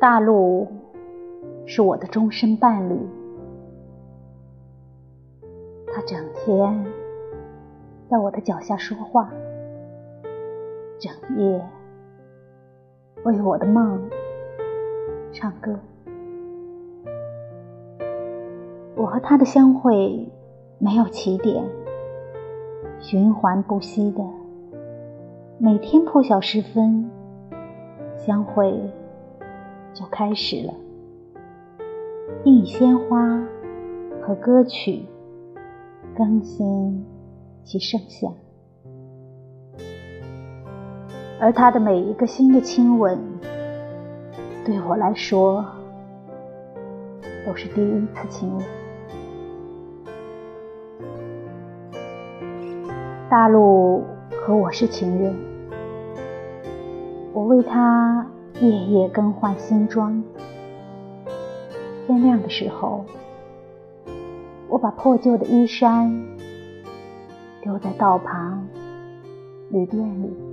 大陆是我的终身伴侣，他整天在我的脚下说话，整夜为我的梦唱歌。我和他的相会没有起点，循环不息的，每天破晓时分相会就开始了，并以鲜花和歌曲更新其盛夏，而他的每一个新的亲吻，对我来说都是第一次亲吻。大陆和我是情人，我为他夜夜更换新装。天亮的时候，我把破旧的衣衫丢在道旁旅店里。